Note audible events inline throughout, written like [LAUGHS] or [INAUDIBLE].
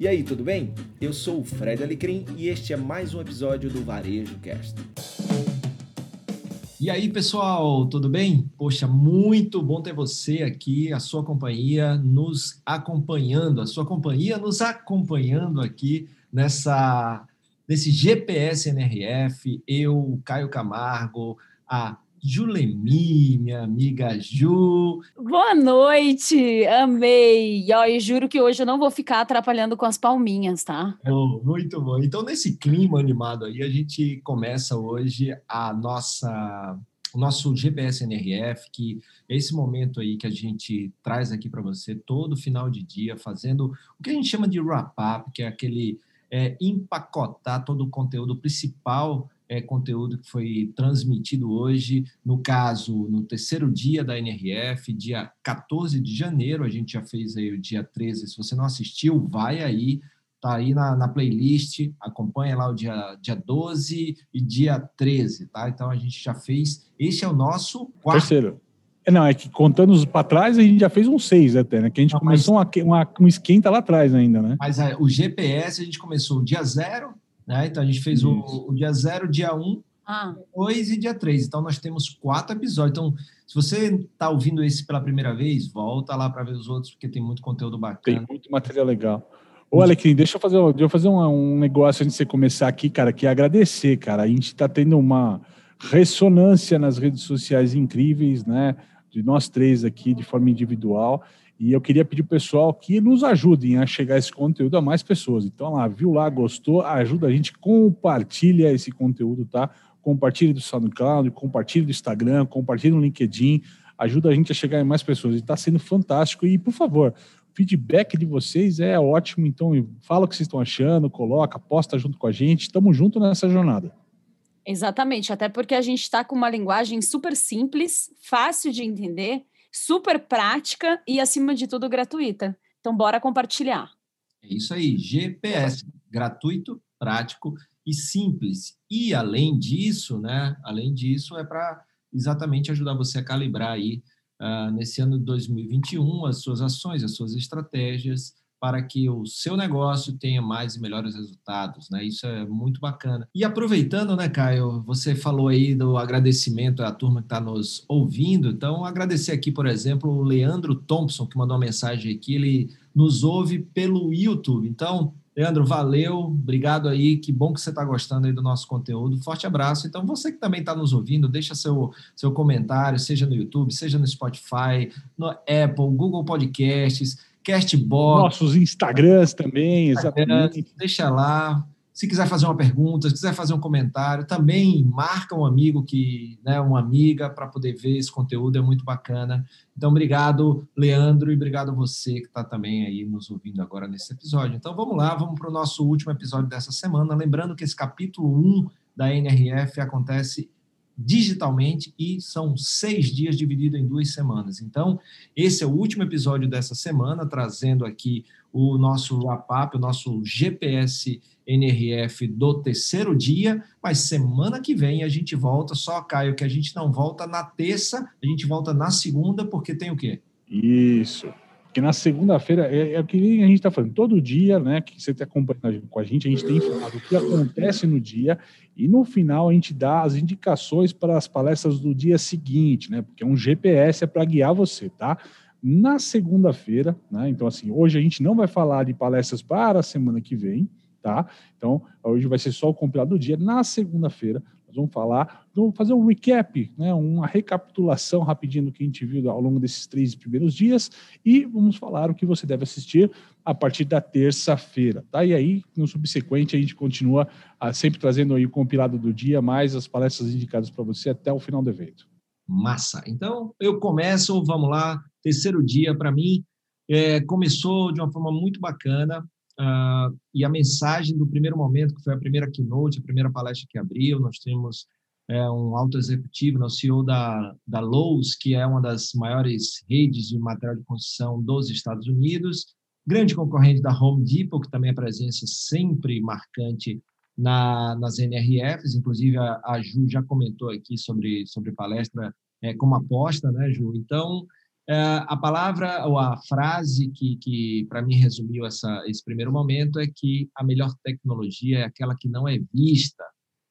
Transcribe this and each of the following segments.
E aí, tudo bem? Eu sou o Fred Alecrim e este é mais um episódio do Varejo Cast. E aí, pessoal, tudo bem? Poxa, muito bom ter você aqui, a sua companhia nos acompanhando, a sua companhia nos acompanhando aqui nessa nesse GPS NRF, eu, Caio Camargo, a Julemi, minha amiga Ju. Boa noite, amei. E ó, juro que hoje eu não vou ficar atrapalhando com as palminhas, tá? Oh, muito bom. Então, nesse clima animado aí, a gente começa hoje a nossa o nosso GPS NRF, que é esse momento aí que a gente traz aqui para você todo final de dia, fazendo o que a gente chama de wrap-up, que é aquele é, empacotar todo o conteúdo principal é, conteúdo que foi transmitido hoje, no caso, no terceiro dia da NRF, dia 14 de janeiro, a gente já fez aí o dia 13. Se você não assistiu, vai aí, tá aí na, na playlist, acompanha lá o dia, dia 12 e dia 13, tá? Então a gente já fez. Este é o nosso quarto. Terceiro. É, não, é que contando para trás, a gente já fez um seis até, né? Que a gente não, começou mas... uma, uma, um esquenta lá atrás ainda, né? Mas é, o GPS a gente começou dia zero, né? Então a gente fez o, o, dia 0, dia 1, um, ah. 2 e dia 3. Então nós temos quatro episódios. Então, se você está ouvindo esse pela primeira vez, volta lá para ver os outros, porque tem muito conteúdo bacana. Tem muito material legal. Ô, Alecrim, deixa eu fazer, deixa eu fazer um, um negócio antes de você começar aqui, cara, que é agradecer, cara. A gente está tendo uma ressonância nas redes sociais incríveis, né? De nós três aqui, de forma individual. E eu queria pedir o pessoal que nos ajudem a chegar esse conteúdo a mais pessoas. Então, lá, viu lá, gostou, ajuda a gente, compartilha esse conteúdo, tá? Compartilhe do SoundCloud, compartilhe do Instagram, compartilhe no LinkedIn, ajuda a gente a chegar em mais pessoas. Está sendo fantástico. E, por favor, o feedback de vocês é ótimo. Então, fala o que vocês estão achando, coloca, posta junto com a gente. Estamos juntos nessa jornada. Exatamente, até porque a gente está com uma linguagem super simples, fácil de entender super prática e, acima de tudo, gratuita. Então, bora compartilhar. É isso aí, GPS, gratuito, prático e simples. E, além disso, né, além disso, é para exatamente ajudar você a calibrar aí, uh, nesse ano de 2021, as suas ações, as suas estratégias, para que o seu negócio tenha mais e melhores resultados, né? Isso é muito bacana. E aproveitando, né, Caio, você falou aí do agradecimento à turma que está nos ouvindo, então agradecer aqui, por exemplo, o Leandro Thompson, que mandou uma mensagem aqui, ele nos ouve pelo YouTube. Então, Leandro, valeu, obrigado aí, que bom que você está gostando aí do nosso conteúdo. Forte abraço. Então, você que também está nos ouvindo, deixa seu, seu comentário, seja no YouTube, seja no Spotify, no Apple, Google Podcasts Castbox. Nossos Instagrams também, exatamente. Deixa lá. Se quiser fazer uma pergunta, se quiser fazer um comentário, também marca um amigo que, né, uma amiga para poder ver esse conteúdo, é muito bacana. Então, obrigado, Leandro, e obrigado você que está também aí nos ouvindo agora nesse episódio. Então, vamos lá, vamos para o nosso último episódio dessa semana. Lembrando que esse capítulo 1 da NRF acontece digitalmente e são seis dias dividido em duas semanas. Então, esse é o último episódio dessa semana, trazendo aqui o nosso wrap-up, o nosso GPS NRF do terceiro dia, mas semana que vem a gente volta, só, Caio, que a gente não volta na terça, a gente volta na segunda, porque tem o quê? Isso. Porque na segunda-feira, é, é o que a gente está falando, todo dia, né, que você está acompanhando com a gente, a gente tem informado o que acontece no dia e no final a gente dá as indicações para as palestras do dia seguinte, né, porque é um GPS é para guiar você, tá? Na segunda-feira, né, então assim, hoje a gente não vai falar de palestras para a semana que vem, tá? Então, hoje vai ser só o compilado do dia. Na segunda-feira, nós vamos falar, vamos fazer um recap, né, uma recapitulação rapidinho do que a gente viu ao longo desses três primeiros dias e vamos falar o que você deve assistir a partir da terça-feira, tá? E aí, no subsequente, a gente continua ah, sempre trazendo aí o compilado do dia, mais as palestras indicadas para você até o final do evento. Massa. Então, eu começo, vamos lá, terceiro dia para mim, é, começou de uma forma muito bacana. Uh, e a mensagem do primeiro momento, que foi a primeira keynote, a primeira palestra que abriu, nós temos é, um alto executivo, né, o CEO da, da Lowe's, que é uma das maiores redes de material de construção dos Estados Unidos, grande concorrente da Home Depot, que também é presença sempre marcante na, nas NRFs, inclusive a, a Ju já comentou aqui sobre, sobre palestra é, como aposta, né, Ju? Então, a palavra ou a frase que, que para mim resumiu essa, esse primeiro momento é que a melhor tecnologia é aquela que não é vista,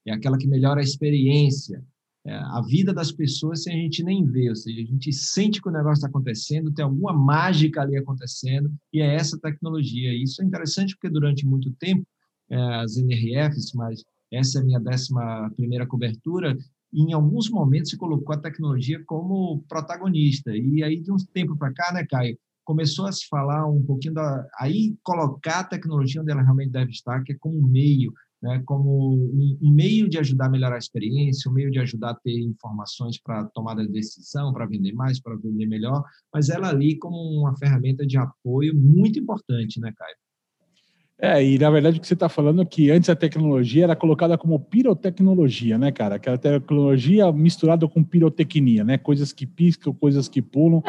é aquela que melhora a experiência, é a vida das pessoas sem a gente nem ver, ou seja, a gente sente que o negócio está acontecendo, tem alguma mágica ali acontecendo, e é essa tecnologia. E isso é interessante porque durante muito tempo, é, as NRFs, mas essa é a minha décima primeira cobertura, em alguns momentos se colocou a tecnologia como protagonista. E aí, de um tempo para cá, né, Caio, começou a se falar um pouquinho da. Aí, colocar a tecnologia onde ela realmente deve estar, que é como um meio, né, como um meio de ajudar a melhorar a experiência, um meio de ajudar a ter informações para tomada de decisão, para vender mais, para vender melhor, mas ela ali como uma ferramenta de apoio muito importante, né, Caio? É, e na verdade o que você está falando é que antes a tecnologia era colocada como pirotecnologia, né, cara? Aquela tecnologia misturada com pirotecnia, né? Coisas que piscam, coisas que pulam.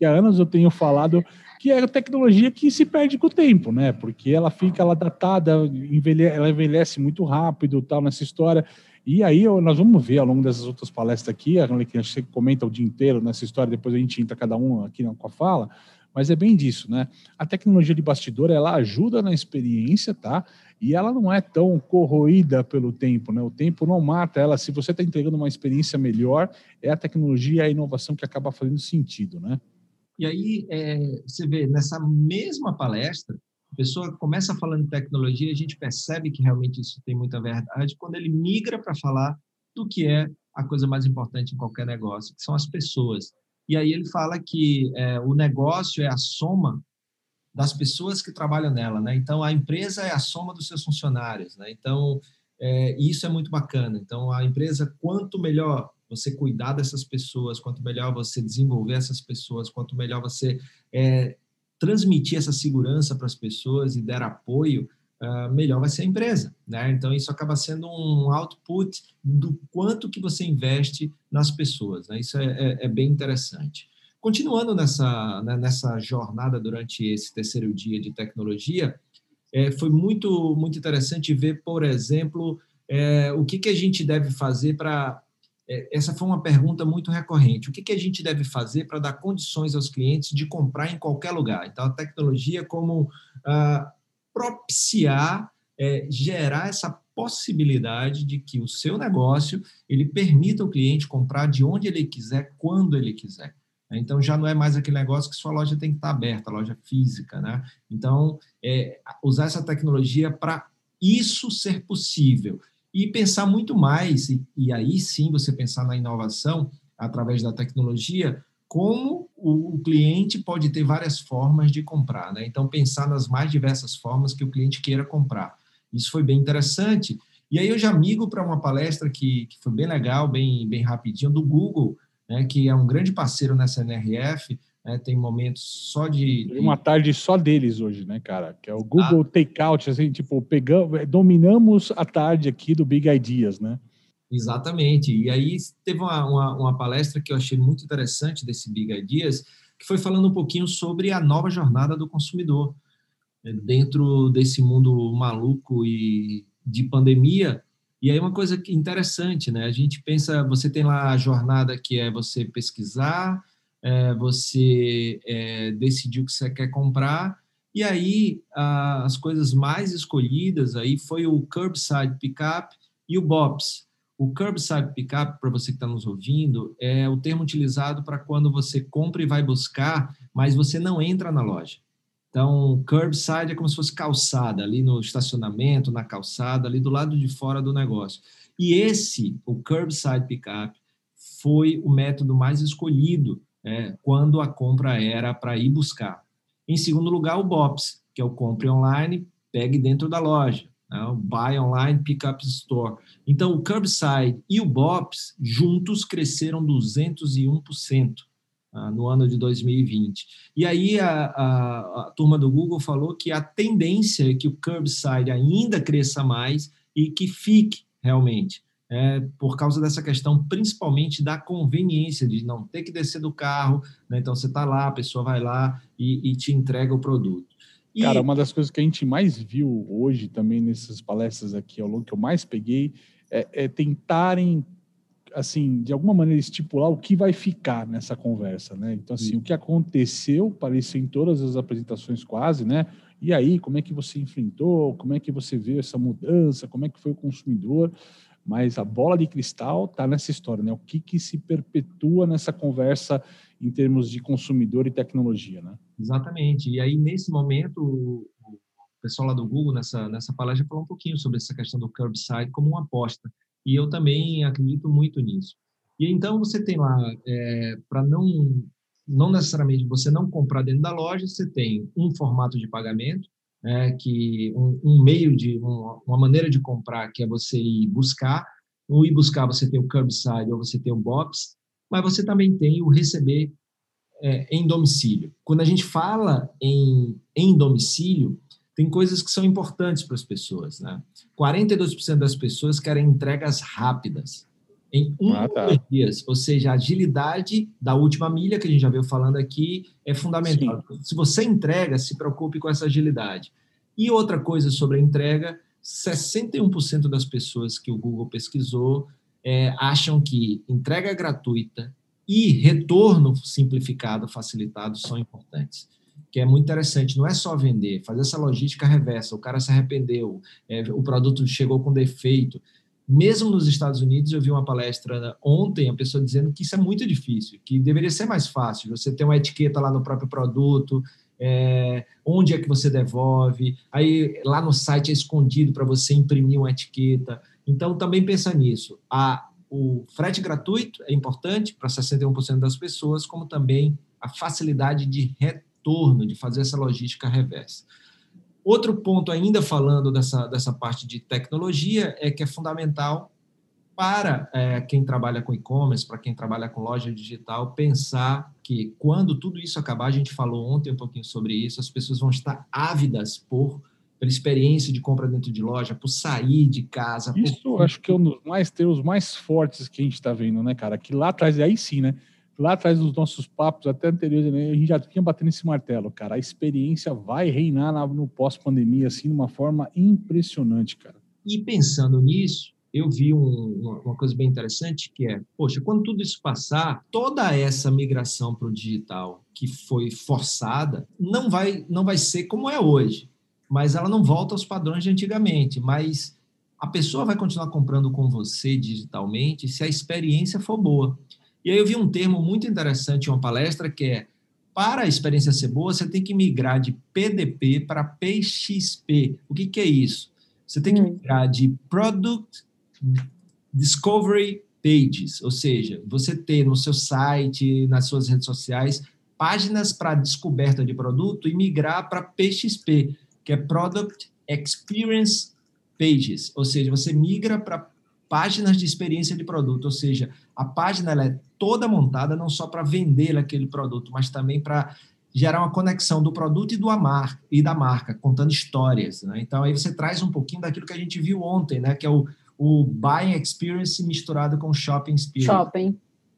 E há anos eu tenho falado que é a tecnologia que se perde com o tempo, né? Porque ela fica ela datada, envelhece, ela envelhece muito rápido, tal nessa história. E aí nós vamos ver ao longo dessas outras palestras aqui, a gente comenta o dia inteiro nessa história, depois a gente entra cada um aqui com a fala mas é bem disso, né? A tecnologia de bastidor, ela ajuda na experiência, tá? E ela não é tão corroída pelo tempo, né? O tempo não mata ela. Se você está entregando uma experiência melhor, é a tecnologia e a inovação que acaba fazendo sentido, né? E aí, é, você vê, nessa mesma palestra, a pessoa começa falando de tecnologia, a gente percebe que realmente isso tem muita verdade quando ele migra para falar do que é a coisa mais importante em qualquer negócio, que são as pessoas. E aí ele fala que é, o negócio é a soma das pessoas que trabalham nela, né? Então a empresa é a soma dos seus funcionários, né? Então é, isso é muito bacana. Então a empresa, quanto melhor você cuidar dessas pessoas, quanto melhor você desenvolver essas pessoas, quanto melhor você é, transmitir essa segurança para as pessoas e der apoio, uh, melhor vai ser a empresa, né? Então isso acaba sendo um output do quanto que você investe nas pessoas, né? Isso é, é, é bem interessante. Continuando nessa né, nessa jornada durante esse terceiro dia de tecnologia, é, foi muito muito interessante ver, por exemplo, é, o que que a gente deve fazer para é, essa foi uma pergunta muito recorrente. O que, que a gente deve fazer para dar condições aos clientes de comprar em qualquer lugar? Então, a tecnologia como ah, propiciar, é, gerar essa possibilidade de que o seu negócio ele permita o cliente comprar de onde ele quiser, quando ele quiser. Então já não é mais aquele negócio que sua loja tem que estar aberta, loja física, né? Então é, usar essa tecnologia para isso ser possível e pensar muito mais e, e aí sim você pensar na inovação através da tecnologia como o, cliente pode ter várias formas de comprar, né? Então, pensar nas mais diversas formas que o cliente queira comprar. Isso foi bem interessante. E aí eu já migo para uma palestra que, que foi bem legal, bem, bem rapidinho, do Google, né, que é um grande parceiro nessa NRF, né, tem momentos só de, de... Uma tarde só deles hoje, né, cara? Que é o Google ah. Takeout, assim, tipo, pegamos, dominamos a tarde aqui do Big Ideas, né? Exatamente. E aí teve uma, uma, uma, palestra que eu achei muito interessante desse Big Ideas, que foi falando um pouquinho sobre a nova jornada do consumidor. Né, dentro desse mundo maluco e de pandemia, e aí uma coisa interessante, né? A gente pensa, você tem lá a jornada que é você pesquisar, é, você é, decidir o que você quer comprar, e aí a, as coisas mais escolhidas aí foi o curbside pickup e o BOPS, o curbside pickup, para você que está nos ouvindo, é o termo utilizado para quando você compra e vai buscar, mas você não entra na loja. Então, curbside é como se fosse calçada, ali no estacionamento, na calçada, ali do lado de fora do negócio. E esse, o curbside pickup, foi o método mais escolhido é, quando a compra era para ir buscar. Em segundo lugar, o BOPS, que é o compre online, pegue dentro da loja né? o Buy Online Pickup Store. Então, o Curbside e o BOPS juntos cresceram 201% ah, no ano de 2020. E aí a, a, a, turma do Google falou que a tendência é que o Curbside ainda cresça mais e que fique realmente. É, por causa dessa questão, principalmente da conveniência de não ter que descer do carro, né? então você está lá, a pessoa vai lá e, e te entrega o produto. E... Cara, uma das coisas que a gente mais viu hoje também nessas palestras aqui ao longo que eu mais peguei é, é tentarem assim, de alguma maneira estipular o que vai ficar nessa conversa, né? Então, assim, Sim. o que aconteceu, parece em todas as apresentações quase, né? E aí, como é que você enfrentou? Como é que você vê essa mudança? Como é que foi o consumidor? Mas a bola de cristal está nessa história, né? O que, que se perpetua nessa conversa em termos de consumidor e tecnologia, né? Exatamente. E aí, nesse momento, o pessoal lá do Google, nessa, nessa palestra, falou um pouquinho sobre essa questão do curbside como uma aposta. E eu também acredito muito nisso. E então, você tem lá, é, para não, não necessariamente você não comprar dentro da loja, você tem um formato de pagamento, é, que um, um, meio de, uma, uma maneira de comprar, que é você ir buscar. No ir buscar, você tem o curbside ou você tem o box, mas você também tem o receber é, em domicílio. Quando a gente fala em, em domicílio, tem coisas que são importantes para as pessoas. Né? 42% das pessoas querem entregas rápidas, em um ah, tá. dois dias. Ou seja, a agilidade da última milha, que a gente já veio falando aqui, é fundamental. Sim. Se você entrega, se preocupe com essa agilidade. E outra coisa sobre a entrega, 61% das pessoas que o Google pesquisou é, acham que entrega gratuita e retorno simplificado, facilitado são importantes. Que é muito interessante, não é só vender, fazer essa logística reversa. O cara se arrependeu, é, o produto chegou com defeito. Mesmo nos Estados Unidos, eu vi uma palestra ontem, a pessoa dizendo que isso é muito difícil, que deveria ser mais fácil. Você ter uma etiqueta lá no próprio produto, é, onde é que você devolve, aí lá no site é escondido para você imprimir uma etiqueta. Então, também pensa nisso. A, o frete gratuito é importante para 61% das pessoas, como também a facilidade de retorno, de fazer essa logística reversa. Outro ponto, ainda falando dessa, dessa parte de tecnologia, é que é fundamental para é, quem trabalha com e-commerce, para quem trabalha com loja digital, pensar que quando tudo isso acabar, a gente falou ontem um pouquinho sobre isso, as pessoas vão estar ávidas por pela experiência de compra dentro de loja, por sair de casa. Isso por... acho que é um dos mais termos mais fortes que a gente está vendo, né, cara? Que lá atrás, aí sim, né? Lá atrás dos nossos papos, até anteriores, né, a gente já tinha batendo esse martelo, cara. A experiência vai reinar no pós-pandemia, assim, de uma forma impressionante, cara. E pensando nisso, eu vi um, uma, coisa bem interessante que é, poxa, quando tudo isso passar, toda essa migração para o digital que foi forçada não vai, não vai ser como é hoje mas ela não volta aos padrões de antigamente. Mas a pessoa vai continuar comprando com você digitalmente se a experiência for boa. E aí eu vi um termo muito interessante em uma palestra que é para a experiência ser boa, você tem que migrar de PDP para PXP. O que, que é isso? Você tem que hum. migrar de Product Discovery Pages, ou seja, você ter no seu site, nas suas redes sociais, páginas para descoberta de produto e migrar para PXP, que é Product Experience Pages, ou seja, você migra para páginas de experiência de produto, ou seja, a página ela é toda montada não só para vender aquele produto, mas também para gerar uma conexão do produto e, do marca, e da marca, contando histórias. Né? Então, aí você traz um pouquinho daquilo que a gente viu ontem, né? que é o, o Buying Experience misturado com Shopping Experience. Shopping.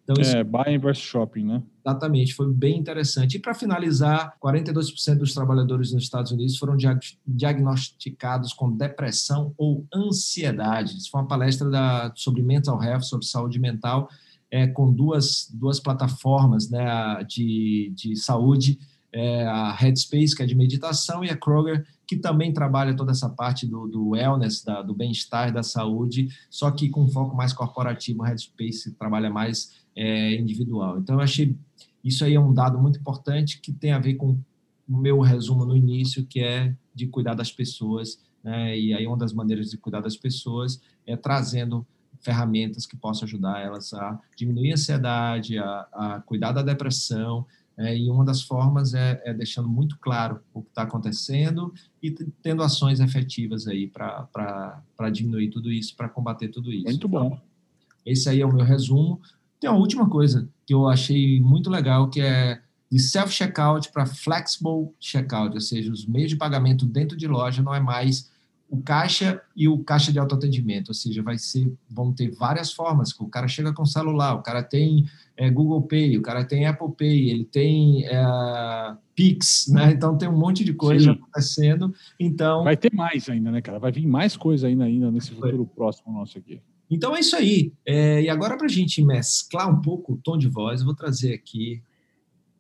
Então, isso, é, buying versus shopping, né? Exatamente, foi bem interessante. E para finalizar, 42% dos trabalhadores nos Estados Unidos foram diagnosticados com depressão ou ansiedade. Isso foi uma palestra da, sobre mental health, sobre saúde mental, é, com duas, duas plataformas né, de, de saúde, é, a Headspace, que é de meditação, e a Kroger, que também trabalha toda essa parte do, do wellness, da, do bem-estar, da saúde, só que com um foco mais corporativo, o Headspace trabalha mais é, individual. Então, eu achei isso aí é um dado muito importante que tem a ver com o meu resumo no início, que é de cuidar das pessoas. Né? E aí, uma das maneiras de cuidar das pessoas é trazendo ferramentas que possam ajudar elas a diminuir a ansiedade, a, a cuidar da depressão. É, e uma das formas é, é deixando muito claro o que está acontecendo e tendo ações efetivas aí para diminuir tudo isso, para combater tudo isso. Muito bom. Então, esse aí é o meu resumo. Tem uma última coisa que eu achei muito legal, que é de self-checkout para flexible checkout, ou seja, os meios de pagamento dentro de loja não é mais o caixa e o caixa de autoatendimento, ou seja, vai ser, vão ter várias formas. O cara chega com celular, o cara tem é, Google Pay, o cara tem Apple Pay, ele tem é, Pix, né? Então tem um monte de coisa Sim. acontecendo. Então vai ter mais ainda, né, cara? Vai vir mais coisa ainda, ainda nesse futuro próximo nosso aqui. Então é isso aí. É, e agora, para a gente mesclar um pouco o tom de voz, eu vou trazer aqui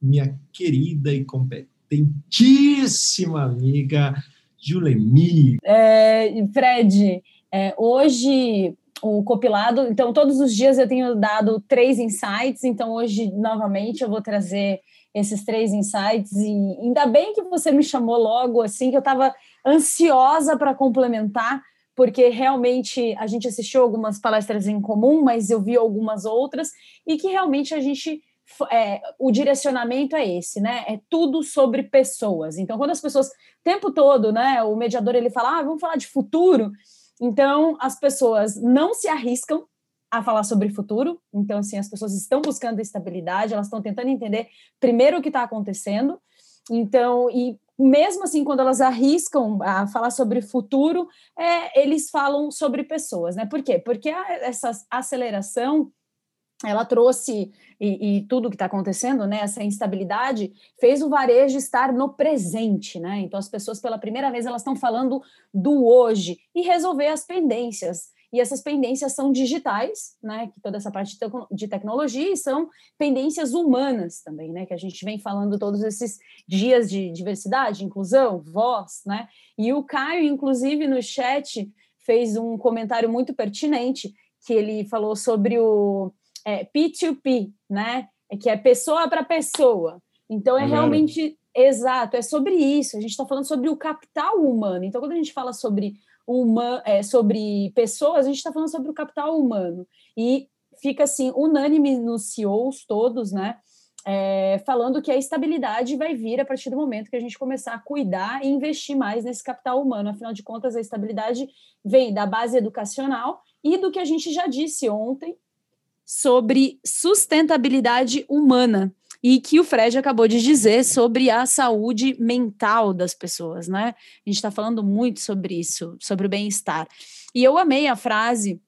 minha querida e competentíssima amiga Julemi. É, Fred, é, hoje o compilado, então todos os dias eu tenho dado três insights, então hoje novamente eu vou trazer esses três insights e ainda bem que você me chamou logo assim que eu estava ansiosa para complementar porque realmente a gente assistiu algumas palestras em comum, mas eu vi algumas outras, e que realmente a gente. É, o direcionamento é esse, né? É tudo sobre pessoas. Então, quando as pessoas, o tempo todo, né? O mediador ele fala, ah, vamos falar de futuro. Então, as pessoas não se arriscam a falar sobre futuro. Então, assim, as pessoas estão buscando estabilidade, elas estão tentando entender primeiro o que está acontecendo. Então, e mesmo assim, quando elas arriscam a falar sobre futuro, é, eles falam sobre pessoas, né? Por quê? Porque a, essa aceleração ela trouxe e, e tudo que está acontecendo, né? Essa instabilidade fez o varejo estar no presente, né? Então as pessoas pela primeira vez elas estão falando do hoje e resolver as pendências e essas pendências são digitais, né, que toda essa parte de tecnologia, e são pendências humanas também, né, que a gente vem falando todos esses dias de diversidade, inclusão, voz, né, e o Caio, inclusive, no chat, fez um comentário muito pertinente, que ele falou sobre o é, P2P, né, que é pessoa para pessoa, então é, é realmente... Exato, é sobre isso. A gente está falando sobre o capital humano. Então, quando a gente fala sobre uma, é, sobre pessoas, a gente está falando sobre o capital humano. E fica assim, unânime nos CEOs todos, né? É, falando que a estabilidade vai vir a partir do momento que a gente começar a cuidar e investir mais nesse capital humano. Afinal de contas, a estabilidade vem da base educacional e do que a gente já disse ontem sobre sustentabilidade humana e que o Fred acabou de dizer sobre a saúde mental das pessoas, né? A gente está falando muito sobre isso, sobre o bem-estar. E eu amei a frase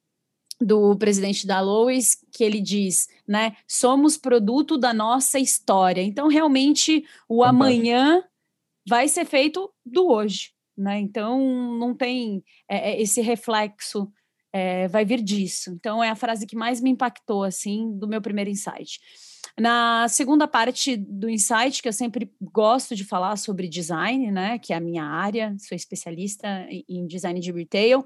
do presidente da Lois, que ele diz, né? Somos produto da nossa história. Então, realmente, o amanhã vai ser feito do hoje, né? Então, não tem é, é, esse reflexo, é, vai vir disso. Então, é a frase que mais me impactou, assim, do meu primeiro insight. Na segunda parte do insight, que eu sempre gosto de falar sobre design, né, que é a minha área, sou especialista em design de retail,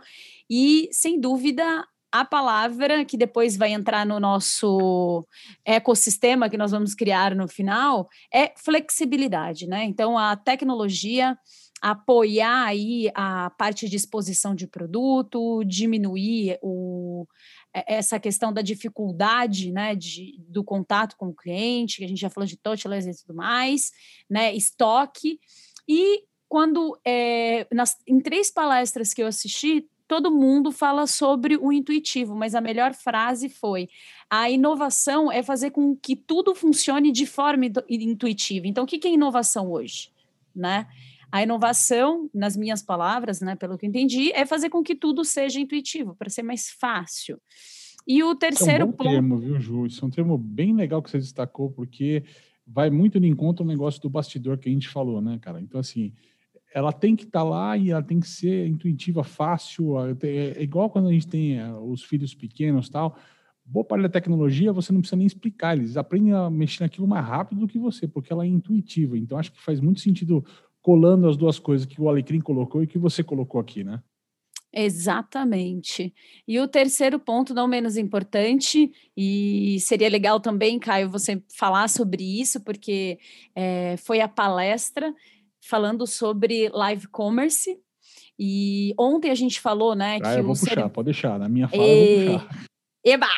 e sem dúvida a palavra que depois vai entrar no nosso ecossistema que nós vamos criar no final é flexibilidade, né? Então a tecnologia apoiar aí a parte de exposição de produto, diminuir o, essa questão da dificuldade né, de, do contato com o cliente, que a gente já falou de touchless e tudo mais, né, estoque. E quando, é, nas, em três palestras que eu assisti, todo mundo fala sobre o intuitivo, mas a melhor frase foi: a inovação é fazer com que tudo funcione de forma intuitiva. Então, o que é inovação hoje? Né? A inovação, nas minhas palavras, né, pelo que entendi, é fazer com que tudo seja intuitivo, para ser mais fácil. E o terceiro é um bom ponto... termo, viu, Ju? Isso é um termo bem legal que você destacou, porque vai muito no encontro o negócio do bastidor que a gente falou, né, cara? Então, assim, ela tem que estar tá lá e ela tem que ser intuitiva, fácil. É igual quando a gente tem eh, os filhos pequenos tal. Boa parte da tecnologia você não precisa nem explicar, eles aprendem a mexer naquilo mais rápido do que você, porque ela é intuitiva. Então, acho que faz muito sentido colando as duas coisas que o Alecrim colocou e que você colocou aqui, né? Exatamente. E o terceiro ponto, não menos importante, e seria legal também, Caio, você falar sobre isso, porque é, foi a palestra falando sobre live commerce. E ontem a gente falou, né? Ah, que eu vou puxar, ser... pode deixar. Na minha fala, e... eu vou puxar. Eba!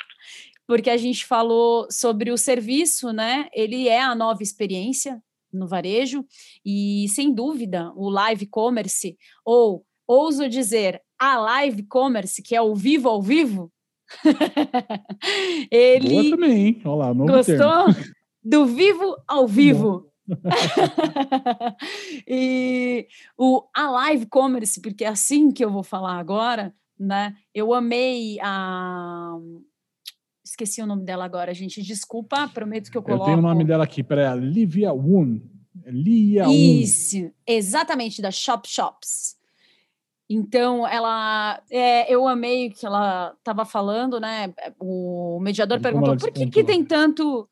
Porque a gente falou sobre o serviço, né? Ele é a nova experiência no varejo, e sem dúvida o live commerce, ou ouso dizer, a live commerce, que é o vivo ao vivo, [LAUGHS] ele. Boa também, hein? Olha lá, gostou termo. do vivo ao vivo. [LAUGHS] [LAUGHS] e o a live commerce, porque é assim que eu vou falar agora, né? Eu amei a esqueci o nome dela agora, gente. Desculpa, prometo que eu coloco. Eu tenho o nome dela aqui, para Livia Woon. Lia Isso, exatamente, da Shop Shops. Então, ela, é, eu amei que ela estava falando, né? O mediador perguntou por que, que tem tanto,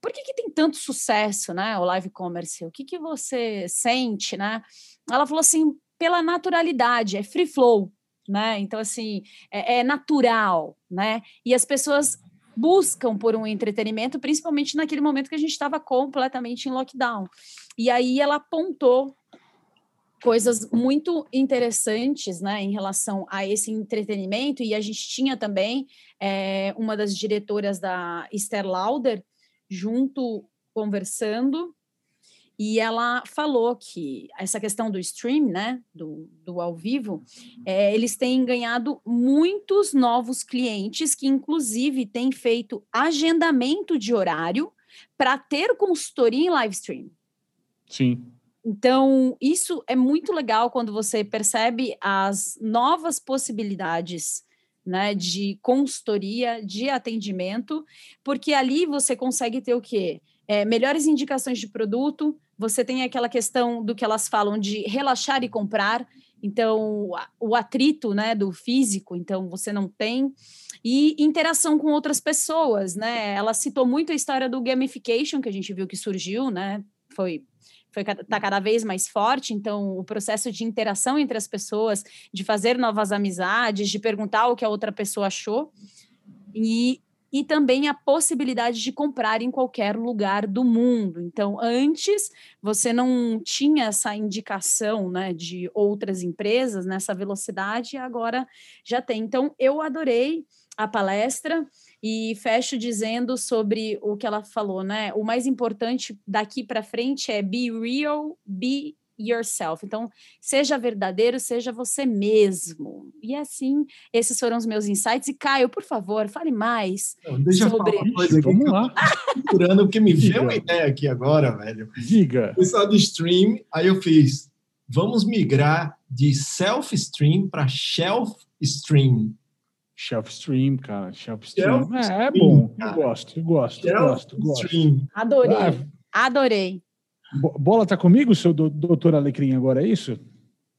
por que, que tem tanto sucesso, né? O live commerce, o que, que você sente, né? Ela falou assim, pela naturalidade, é free flow, né? Então, assim, é, é natural, né? E as pessoas buscam por um entretenimento, principalmente naquele momento que a gente estava completamente em lockdown. E aí ela apontou coisas muito interessantes né, em relação a esse entretenimento, e a gente tinha também é, uma das diretoras da Esther Lauder junto conversando, e ela falou que essa questão do stream, né, do, do ao vivo, é, eles têm ganhado muitos novos clientes que, inclusive, têm feito agendamento de horário para ter consultoria em live stream. Sim. Então, isso é muito legal quando você percebe as novas possibilidades né, de consultoria, de atendimento, porque ali você consegue ter o quê? É, melhores indicações de produto, você tem aquela questão do que elas falam de relaxar e comprar, então o atrito né, do físico, então você não tem, e interação com outras pessoas, né? Ela citou muito a história do gamification, que a gente viu que surgiu, né? Foi está cada vez mais forte, então o processo de interação entre as pessoas, de fazer novas amizades, de perguntar o que a outra pessoa achou, e, e também a possibilidade de comprar em qualquer lugar do mundo. Então, antes você não tinha essa indicação né, de outras empresas nessa velocidade, agora já tem. Então, eu adorei a palestra. E fecho dizendo sobre o que ela falou, né? O mais importante daqui para frente é be real, be yourself. Então, seja verdadeiro, seja você mesmo. E assim, esses foram os meus insights. E Caio, por favor, fale mais Não, deixa sobre... eu falar uma coisa aqui. Vamos lá. Procurando, porque me veio uma ideia aqui agora, velho. Diga. Pessoal do stream, aí eu fiz. Vamos migrar de self-stream para shelf-stream. Shelf Stream, cara. Shelf Stream. Shelf é, é, bom. Cara. Eu gosto, eu gosto, Shelf eu gosto, gosto. Stream. Adorei. Ah, Adorei. Bola tá comigo, seu doutor Alecrim, agora é isso?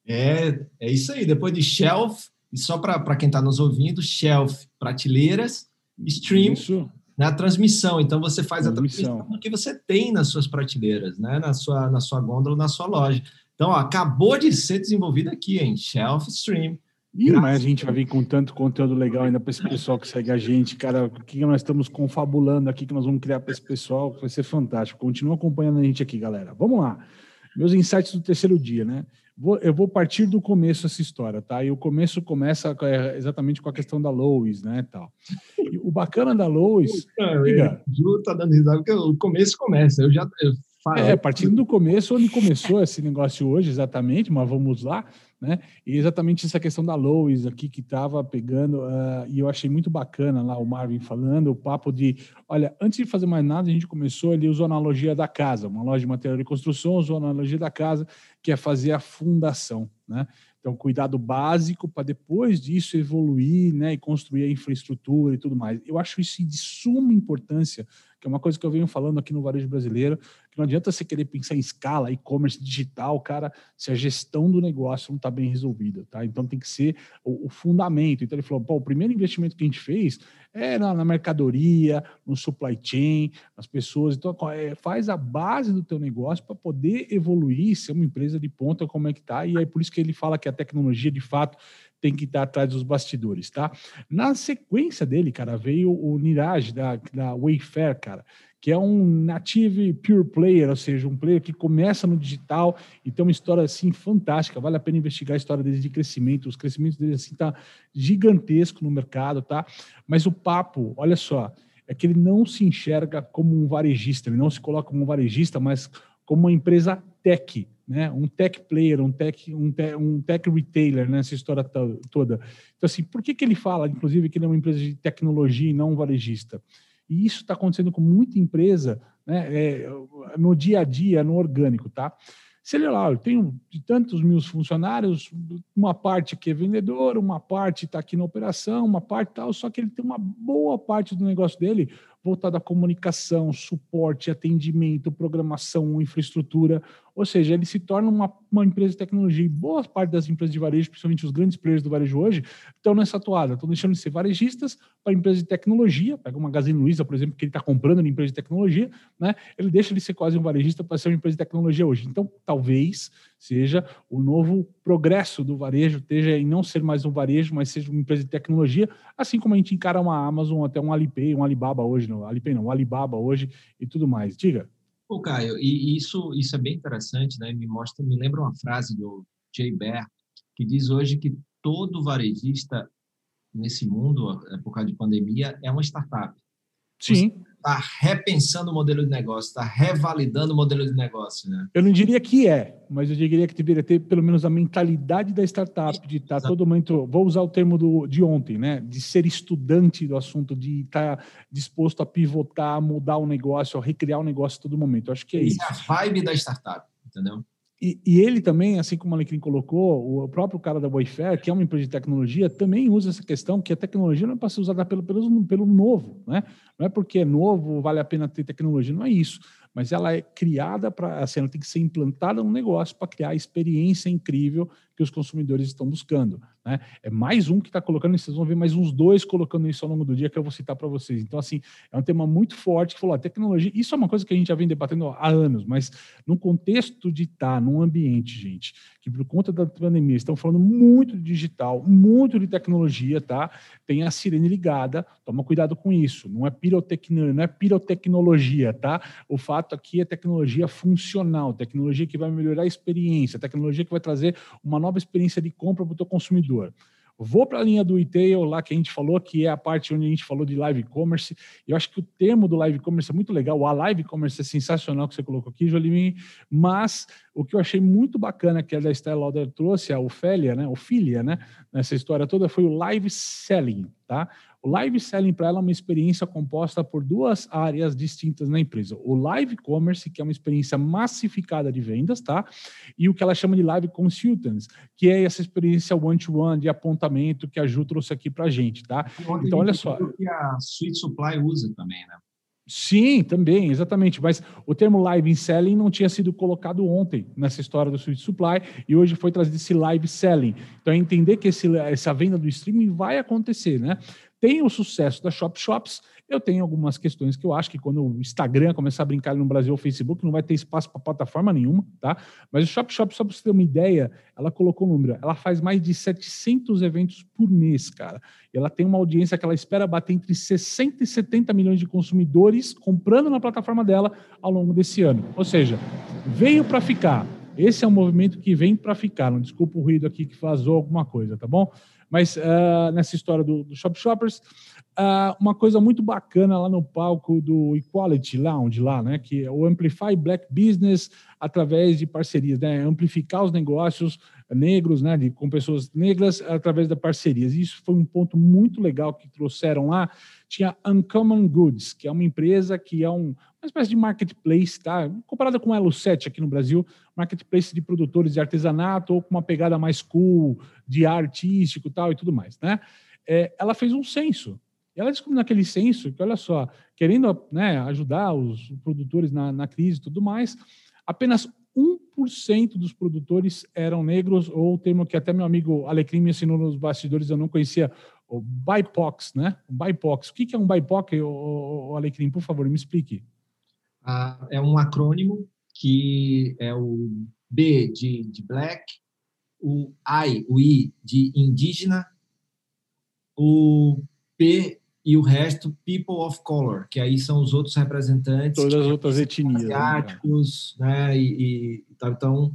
É, é isso aí. Depois de Shelf, e só para quem está nos ouvindo, Shelf, prateleiras, Stream, isso. na transmissão. Então você faz transmissão. a transmissão do que você tem nas suas prateleiras, né? na, sua, na sua gôndola, na sua loja. Então, ó, acabou de ser desenvolvido aqui, em Shelf Stream. Ih, mas a gente vai vir com tanto conteúdo legal ainda para esse pessoal que segue a gente, cara. O que nós estamos confabulando aqui, que nós vamos criar para esse pessoal, vai ser fantástico. Continua acompanhando a gente aqui, galera. Vamos lá. Meus insights do terceiro dia, né? Vou, eu vou partir do começo essa história, tá? E o começo começa é, exatamente com a questão da Lois, né, tal. E o bacana da Lois... Cara, Ju tá dando risada porque o começo começa. Eu já... Eu é, partindo do começo, onde começou esse negócio hoje, exatamente, mas vamos lá. Né? E exatamente essa questão da Lois aqui que estava pegando, uh, e eu achei muito bacana lá o Marvin falando, o papo de, olha, antes de fazer mais nada, a gente começou, ele usou a analogia da casa, uma loja de material de construção usou a analogia da casa, que é fazer a fundação, né? Então, cuidado básico para depois disso evoluir né, e construir a infraestrutura e tudo mais. Eu acho isso de suma importância, que é uma coisa que eu venho falando aqui no varejo brasileiro, não adianta você querer pensar em escala, e-commerce digital, cara, se a gestão do negócio não está bem resolvida, tá? Então tem que ser o, o, fundamento. Então ele falou, pô, o primeiro investimento que a gente fez é na, na mercadoria, no supply chain, nas pessoas. Então é, faz a base do teu negócio para poder evoluir, ser uma empresa de ponta, como é que tá. E aí por isso que ele fala que a tecnologia, de fato, tem que estar atrás dos bastidores, tá? Na sequência dele, cara, veio o Niraj da, da Wayfair, cara, que é um native pure player, ou seja, um player que começa no digital e tem uma história assim fantástica. Vale a pena investigar a história deles de crescimento. Os crescimentos deles assim tá gigantesco no mercado, tá? Mas o papo, olha só, é que ele não se enxerga como um varejista, ele não se coloca como um varejista, mas como uma empresa tech, né? Um tech player, um tech, um, um tech retailer nessa história toda. Então assim, por que que ele fala, inclusive, que ele é uma empresa de tecnologia e não um varejista? E isso está acontecendo com muita empresa né, é, no dia a dia, no orgânico, tá? Se ele lá, eu tenho de tantos mil funcionários, uma parte que é vendedor, uma parte está aqui na operação, uma parte tal, só que ele tem uma boa parte do negócio dele voltado à comunicação, suporte, atendimento, programação, infraestrutura. Ou seja, ele se torna uma, uma empresa de tecnologia. E boa parte das empresas de varejo, principalmente os grandes players do varejo hoje, estão nessa toada. Estão deixando de ser varejistas para empresas de tecnologia. Pega uma Magazine Luiza, por exemplo, que ele está comprando na empresa de tecnologia, né? ele deixa de ser quase um varejista para ser uma empresa de tecnologia hoje. Então, talvez seja o novo progresso do varejo, esteja em não ser mais um varejo, mas seja uma empresa de tecnologia, assim como a gente encara uma Amazon, até um Alipay, um Alibaba hoje, não, Alipay não, um Alibaba hoje e tudo mais. Diga. Ô, Caio, e isso, isso é bem interessante, né? Me mostra, me lembra uma frase do Jay Bear, que diz hoje que todo varejista nesse mundo, por causa de pandemia, é uma startup. Sim. Está repensando o modelo de negócio, está revalidando o modelo de negócio, né? Eu não diria que é, mas eu diria que deveria ter pelo menos a mentalidade da startup, de estar tá todo momento, vou usar o termo do, de ontem, né? De ser estudante do assunto, de estar tá disposto a pivotar, mudar o negócio, a recriar o negócio a todo momento. Eu acho que é isso. Isso é a vibe da startup, entendeu? E, e, ele também, assim como o Alecrim colocou, o próprio cara da Wayfair, que é uma empresa de tecnologia, também usa essa questão que a tecnologia não é para ser usada pelo, pelo, pelo novo, né? Não é porque é novo, vale a pena ter tecnologia, não é isso mas ela é criada para, assim, ela tem que ser implantada no negócio para criar experiência incrível que os consumidores estão buscando. Né? É mais um que está colocando, vocês vão ver mais uns dois colocando isso ao longo do dia que eu vou citar para vocês. Então, assim, é um tema muito forte que falou, a tecnologia, isso é uma coisa que a gente já vem debatendo há anos, mas no contexto de estar tá num ambiente, gente, que por conta da pandemia estão falando muito de digital, muito de tecnologia, tá? Tem a sirene ligada, toma cuidado com isso. Não é pirotecnia, não é pirotecnologia, tá? O fato aqui é tecnologia funcional, tecnologia que vai melhorar a experiência, tecnologia que vai trazer uma nova experiência de compra para o teu consumidor. Vou para a linha do e-tail lá que a gente falou, que é a parte onde a gente falou de live commerce. Eu acho que o termo do live commerce é muito legal. A live commerce é sensacional que você colocou aqui, Jolimim. Mas o que eu achei muito bacana que a da Stella Lauder trouxe, a Ofélia, né? Ofília, né? Nessa história toda foi o live selling, tá? O live selling para ela é uma experiência composta por duas áreas distintas na empresa. O live commerce, que é uma experiência massificada de vendas, tá? E o que ela chama de live consultants, que é essa experiência one-to-one -one de apontamento que a Ju trouxe aqui para a gente, tá? Então, olha só. que a Suite Supply usa também, né? Sim, também, exatamente. Mas o termo live selling não tinha sido colocado ontem nessa história do Switch Supply e hoje foi trazido esse live selling. Então, é entender que esse, essa venda do streaming vai acontecer, né? Tem o sucesso da Shop Shops. Eu tenho algumas questões que eu acho que quando o Instagram começar a brincar no Brasil, o Facebook, não vai ter espaço para plataforma nenhuma, tá? Mas o Shop Shop, só para você ter uma ideia, ela colocou o número, ela faz mais de 700 eventos por mês, cara. E ela tem uma audiência que ela espera bater entre 60 e 70 milhões de consumidores comprando na plataforma dela ao longo desse ano. Ou seja, veio para ficar. Esse é um movimento que vem para ficar. Não desculpa o ruído aqui que vazou alguma coisa, tá bom? Mas uh, nessa história do, do Shop Shoppers, uh, uma coisa muito bacana lá no palco do Equality Lounge, lá, né? Que é o Amplify Black Business através de parcerias, né? Amplificar os negócios negros, né? De, com pessoas negras através de parcerias. Isso foi um ponto muito legal que trouxeram lá. Tinha Uncommon Goods, que é uma empresa que é um, uma espécie de marketplace, tá? Comparada com o Elo 7 aqui no Brasil, marketplace de produtores de artesanato ou com uma pegada mais cool, de ar artístico tal e tudo mais, né? É, ela fez um censo. E ela descobriu naquele censo que, olha só, querendo né, ajudar os produtores na, na crise e tudo mais, apenas 1% dos produtores eram negros, ou o termo que até meu amigo Alecrim me ensinou nos bastidores, eu não conhecia, o BIPOX, né? BIPOX. O que é um BIPOC, o Alecrim? Por favor, me explique. Ah, é um acrônimo que é o B de, de black, o I, o I de indígena, o P e o resto people of color, que aí são os outros representantes. Todas as outras etnias. Né, asiáticos, né? né? E, e então,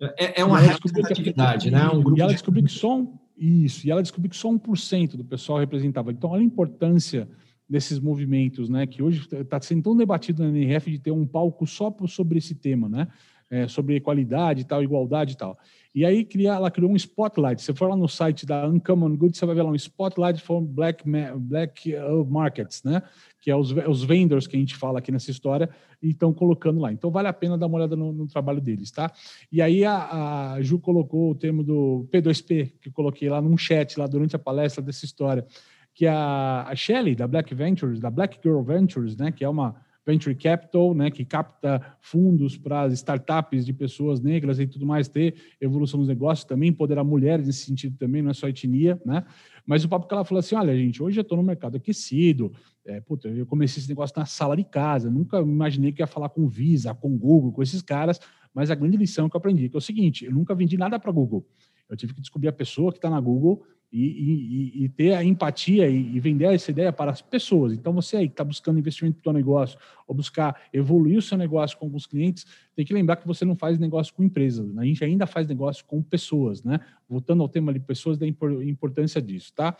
é, é uma representatividade, né? Um grupo e ela descobriu que só um, isso, e ela descobriu que só 1% do pessoal representava. Então, olha a importância desses movimentos, né, que hoje está sendo tão debatido na NRF de ter um palco só sobre esse tema, né, é, sobre equalidade e tal, igualdade e tal. E aí cria, ela criou um spotlight. Se você for lá no site da Uncommon Goods, você vai ver lá um spotlight for black, black uh, markets, né? Que é os, os vendors que a gente fala aqui nessa história e estão colocando lá. Então vale a pena dar uma olhada no, no trabalho deles, tá? E aí a, a Ju colocou o termo do P2P, que eu coloquei lá num chat lá durante a palestra dessa história que a, a Shelley, da Black Ventures, da Black Girl Ventures, né, que é uma venture capital, né, que capta fundos para startups de pessoas negras e tudo mais, ter evolução nos negócios, também empoderar mulheres nesse sentido também, não é só etnia, né? Mas o papo que ela falou assim: olha, gente, hoje eu estou no mercado aquecido. É, puta, eu comecei esse negócio na sala de casa, nunca imaginei que ia falar com Visa, com Google, com esses caras, mas a grande lição que eu aprendi que é o seguinte: eu nunca vendi nada para Google. Eu tive que descobrir a pessoa que está na Google e, e, e, ter a empatia e, e, vender essa ideia para as pessoas. Então, você aí que está buscando investimento no seu negócio ou buscar evoluir o seu negócio com alguns clientes, tem que lembrar que você não faz negócio com empresas. Né? A gente ainda faz negócio com pessoas, né? Voltando ao tema de pessoas, da importância disso, tá?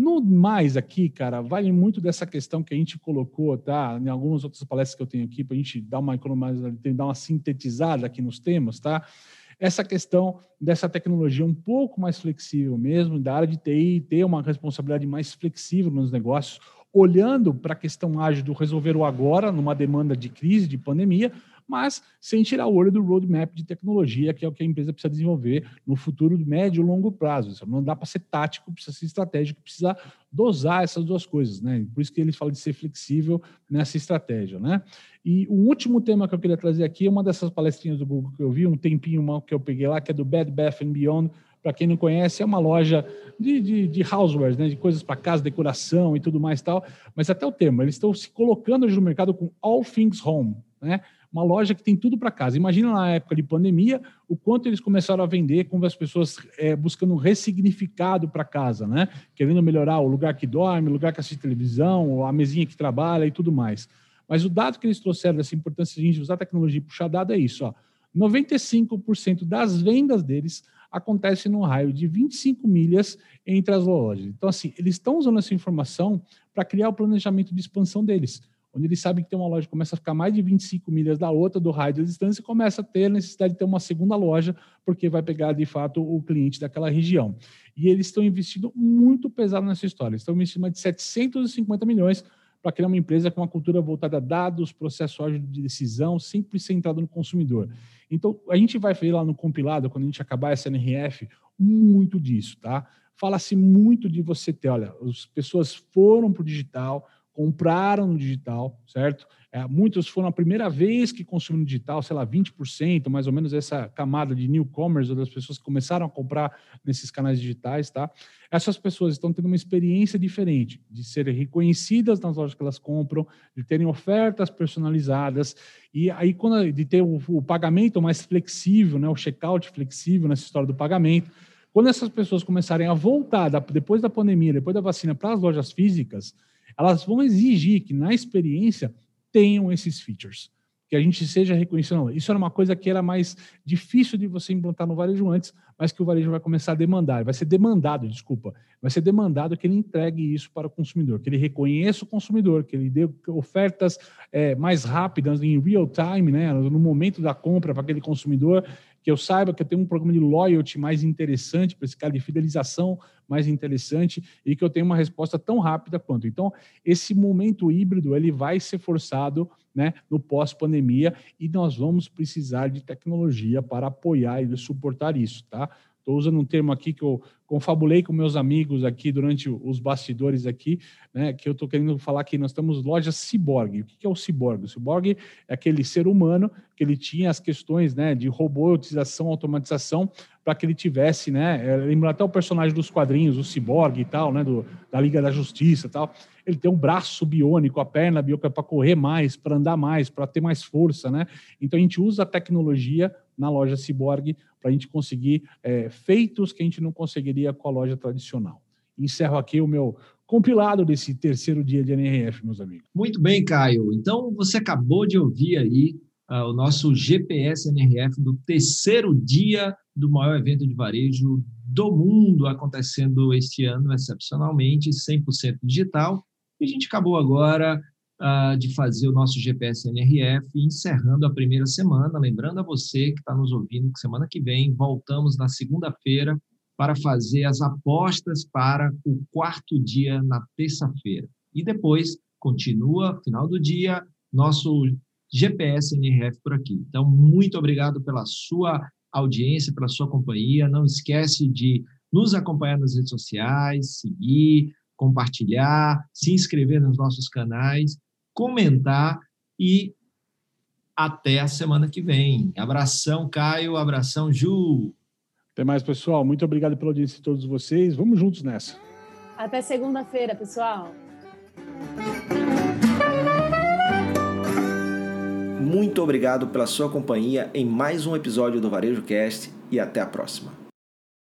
No mais aqui, cara, vale muito dessa questão que a gente colocou, tá? Em algumas outras palestras que eu tenho aqui, para a gente dar uma economizada, dar uma sintetizada aqui nos temas, tá? Essa questão dessa tecnologia um pouco mais flexível mesmo, da área de TI ter uma responsabilidade mais flexível nos negócios, olhando para a questão ágil do resolver o agora, numa demanda de crise, de pandemia, mas sem tirar o olho do roadmap de tecnologia, que é o que a empresa precisa desenvolver no futuro médio e longo prazo. Isso não dá para ser tático, precisa ser estratégico, precisa dosar essas duas coisas, né? Por isso que eles falam de ser flexível nessa estratégia, né? E o último tema que eu queria trazer aqui é uma dessas palestrinhas do Google que eu vi, um tempinho que eu peguei lá, que é do Bed Bath and Beyond, para quem não conhece, é uma loja de, de, de housewares, né, de coisas para casa, decoração e tudo mais tal. Mas até o termo, eles estão se colocando hoje no mercado com all things home, né? Uma loja que tem tudo para casa. Imagina na época de pandemia o quanto eles começaram a vender, com as pessoas é, buscando um ressignificado para casa, né? Querendo melhorar o lugar que dorme, o lugar que assiste televisão, a mesinha que trabalha e tudo mais. Mas o dado que eles trouxeram dessa importância de usar tecnologia e puxar dado é isso, ó. 95% das vendas deles acontece no raio de 25 milhas entre as lojas. Então, assim, eles estão usando essa informação para criar o planejamento de expansão deles, onde eles sabem que tem uma loja que começa a ficar mais de 25 milhas da outra, do raio da distância, e começa a ter a necessidade de ter uma segunda loja, porque vai pegar, de fato, o cliente daquela região. E eles estão investindo muito pesado nessa história. Eles estão investindo mais de 750 milhões para criar uma empresa com uma cultura voltada a dados, processo ágil de decisão, sempre centrado no consumidor. Então, a gente vai ver lá no compilado, quando a gente acabar essa NRF, muito disso, tá? Fala-se muito de você ter, olha, as pessoas foram para o digital, compraram no digital, certo? É, muitos foram a primeira vez que consumiram digital, sei lá, 20%, mais ou menos essa camada de newcomers, ou das pessoas que começaram a comprar nesses canais digitais, tá? Essas pessoas estão tendo uma experiência diferente, de serem reconhecidas nas lojas que elas compram, de terem ofertas personalizadas, e aí quando de ter o, o pagamento mais flexível, né, o checkout flexível nessa história do pagamento, quando essas pessoas começarem a voltar depois da pandemia, depois da vacina para as lojas físicas, elas vão exigir que na experiência tenham esses features, que a gente seja reconhecido. Isso era uma coisa que era mais difícil de você implantar no varejo antes, mas que o varejo vai começar a demandar, vai ser demandado, desculpa, vai ser demandado que ele entregue isso para o consumidor, que ele reconheça o consumidor, que ele dê ofertas é, mais rápidas, em real time, né, no momento da compra para aquele consumidor, que eu saiba que eu tenho um programa de loyalty mais interessante para esse cara de fidelização mais interessante e que eu tenho uma resposta tão rápida quanto. Então, esse momento híbrido ele vai ser forçado né, no pós-pandemia e nós vamos precisar de tecnologia para apoiar e suportar isso, tá? Estou usando um termo aqui que eu confabulei com meus amigos aqui durante os bastidores aqui, né, que eu estou querendo falar que nós temos lojas ciborgue. O que é o ciborgue? O ciborgue é aquele ser humano que ele tinha as questões né, de robotização, automatização, para que ele tivesse, né, lembrando até o personagem dos quadrinhos, o ciborgue e tal, né, do, da Liga da Justiça e tal, ele tem um braço biônico, a perna biônica para correr mais, para andar mais, para ter mais força, né? Então a gente usa a tecnologia na loja Cyborg para a gente conseguir é, feitos que a gente não conseguiria com a loja tradicional. Encerro aqui o meu compilado desse terceiro dia de NRF, meus amigos. Muito bem, Caio. Então, você acabou de ouvir aí uh, o nosso GPS NRF do terceiro dia do maior evento de varejo do mundo acontecendo este ano, excepcionalmente, 100% digital. E a gente acabou agora uh, de fazer o nosso GPS NRF, encerrando a primeira semana. Lembrando a você que está nos ouvindo que semana que vem voltamos na segunda-feira para fazer as apostas para o quarto dia na terça-feira. E depois continua, final do dia, nosso GPS NRF por aqui. Então, muito obrigado pela sua audiência, pela sua companhia. Não esquece de nos acompanhar nas redes sociais, seguir, compartilhar, se inscrever nos nossos canais, comentar e até a semana que vem. Abração, Caio, abração, Ju. Até mais, pessoal. Muito obrigado pela audiência de todos vocês. Vamos juntos nessa. Até segunda-feira, pessoal. Muito obrigado pela sua companhia em mais um episódio do Varejo Cast e até a próxima.